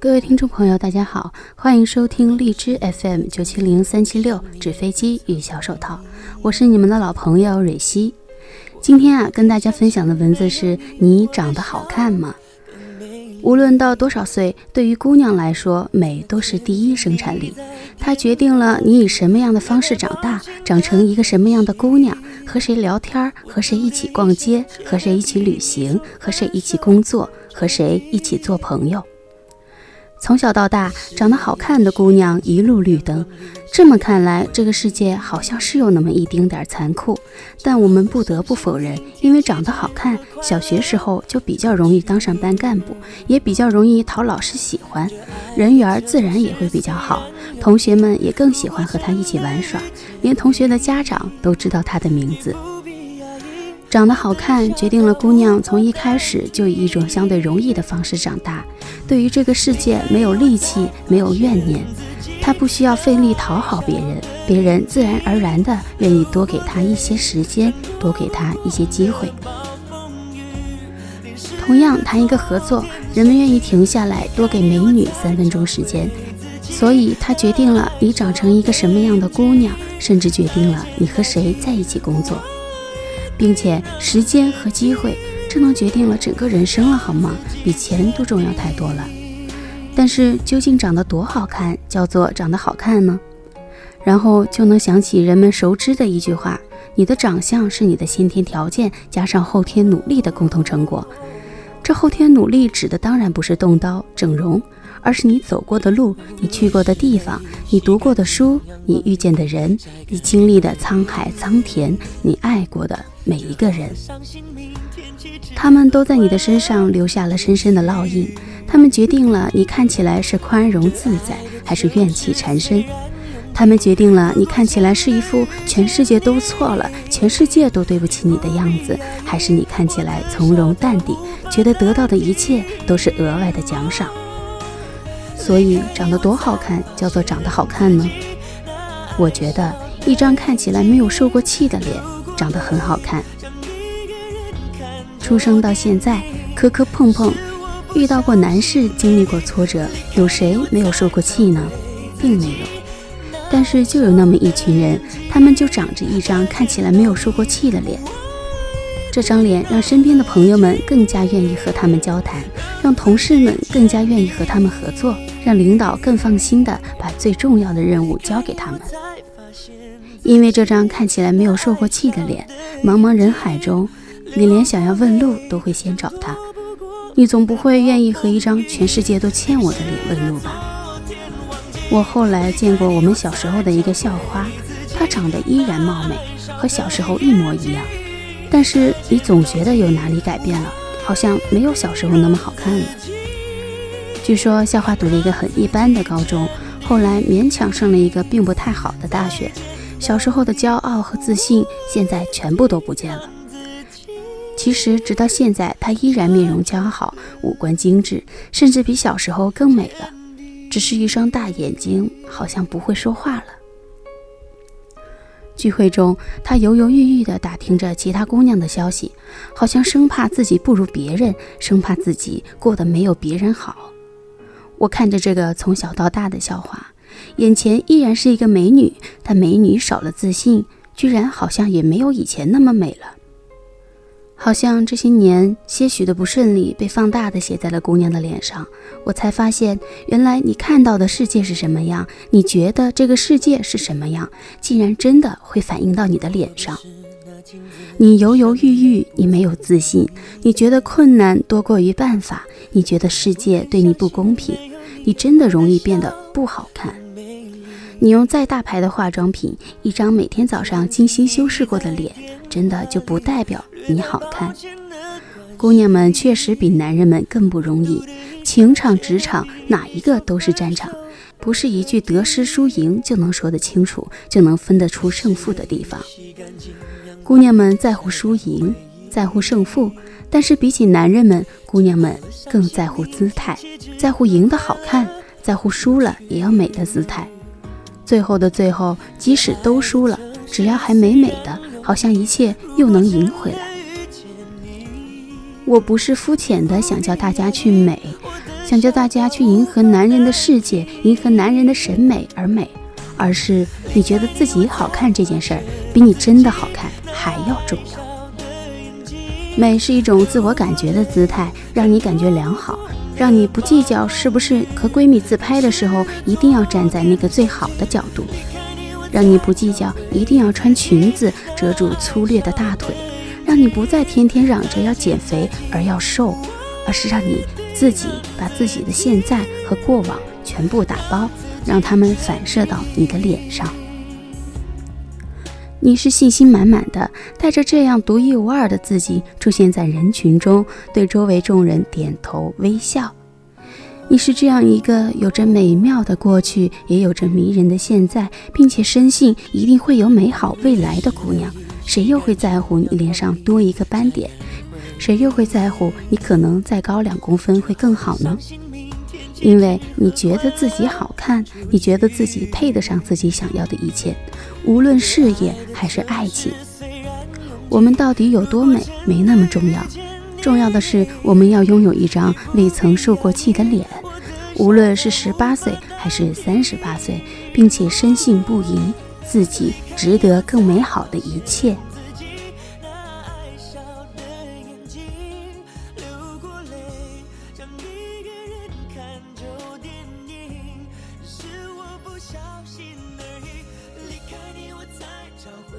各位听众朋友，大家好，欢迎收听荔枝 FM 九七零三七六纸飞机与小手套，我是你们的老朋友蕊希。今天啊，跟大家分享的文字是你长得好看吗？无论到多少岁，对于姑娘来说，美都是第一生产力，它决定了你以什么样的方式长大，长成一个什么样的姑娘，和谁聊天，和谁一起逛街，和谁一起旅行，和谁一起工作，和谁一起做朋友。从小到大，长得好看的姑娘一路绿灯。这么看来，这个世界好像是有那么一丁点残酷。但我们不得不否认，因为长得好看，小学时候就比较容易当上班干部，也比较容易讨老师喜欢，人缘自然也会比较好。同学们也更喜欢和她一起玩耍，连同学的家长都知道她的名字。长得好看，决定了姑娘从一开始就以一种相对容易的方式长大。对于这个世界没有戾气，没有怨念，他不需要费力讨好别人，别人自然而然的愿意多给他一些时间，多给他一些机会。同样谈一个合作，人们愿意停下来多给美女三分钟时间，所以他决定了你长成一个什么样的姑娘，甚至决定了你和谁在一起工作。并且时间和机会，这能决定了整个人生了，好吗？比钱都重要太多了。但是究竟长得多好看，叫做长得好看呢？然后就能想起人们熟知的一句话：你的长相是你的先天条件加上后天努力的共同成果。这后天努力指的当然不是动刀整容。而是你走过的路，你去过的地方，你读过的书，你遇见的人，你经历的沧海桑田，你爱过的每一个人，他们都在你的身上留下了深深的烙印。他们决定了你看起来是宽容自在，还是怨气缠身；他们决定了你看起来是一副全世界都错了，全世界都对不起你的样子，还是你看起来从容淡定，觉得得到的一切都是额外的奖赏。所以，长得多好看叫做长得好看呢？我觉得一张看起来没有受过气的脸，长得很好看。出生到现在，磕磕碰碰，遇到过难事，经历过挫折，有谁没有受过气呢？并没有。但是就有那么一群人，他们就长着一张看起来没有受过气的脸。这张脸让身边的朋友们更加愿意和他们交谈，让同事们更加愿意和他们合作。让领导更放心的把最重要的任务交给他们，因为这张看起来没有受过气的脸，茫茫人海中，你连想要问路都会先找他。你总不会愿意和一张全世界都欠我的脸问路吧？我后来见过我们小时候的一个校花，她长得依然貌美，和小时候一模一样，但是你总觉得有哪里改变了，好像没有小时候那么好看了。据说校花读了一个很一般的高中，后来勉强上了一个并不太好的大学。小时候的骄傲和自信，现在全部都不见了。其实直到现在，她依然面容姣好，五官精致，甚至比小时候更美了。只是一双大眼睛，好像不会说话了。聚会中，她犹犹豫豫地打听着其他姑娘的消息，好像生怕自己不如别人，生怕自己过得没有别人好。我看着这个从小到大的笑话，眼前依然是一个美女，但美女少了自信，居然好像也没有以前那么美了。好像这些年些许的不顺利被放大的写在了姑娘的脸上，我才发现，原来你看到的世界是什么样，你觉得这个世界是什么样，竟然真的会反映到你的脸上。你犹犹豫豫，你没有自信，你觉得困难多过于办法，你觉得世界对你不公平，你真的容易变得不好看。你用再大牌的化妆品，一张每天早上精心修饰过的脸，真的就不代表你好看。姑娘们确实比男人们更不容易，情场、职场哪一个都是战场，不是一句得失输赢就能说得清楚，就能分得出胜负的地方。姑娘们在乎输赢，在乎胜负，但是比起男人们，姑娘们更在乎姿态，在乎赢得好看，在乎输了也要美的姿态。最后的最后，即使都输了，只要还美美的，好像一切又能赢回来。我不是肤浅的想叫大家去美，想叫大家去迎合男人的世界，迎合男人的审美而美，而是你觉得自己好看这件事儿，比你真的好看还要重要。美是一种自我感觉的姿态，让你感觉良好，让你不计较是不是和闺蜜自拍的时候一定要站在那个最好的角度，让你不计较一定要穿裙子遮住粗略的大腿。让你不再天天嚷着要减肥而要瘦，而是让你自己把自己的现在和过往全部打包，让他们反射到你的脸上。你是信心满满的，带着这样独一无二的自己出现在人群中，对周围众人点头微笑。你是这样一个有着美妙的过去，也有着迷人的现在，并且深信一定会有美好未来的姑娘。谁又会在乎你脸上多一个斑点？谁又会在乎你可能再高两公分会更好呢？因为你觉得自己好看，你觉得自己配得上自己想要的一切，无论事业还是爱情。我们到底有多美，没那么重要，重要的是我们要拥有一张未曾受过气的脸，无论是十八岁还是三十八岁，并且深信不疑。自己值得更美好的一切。是我不小心而已，离开你我才找回。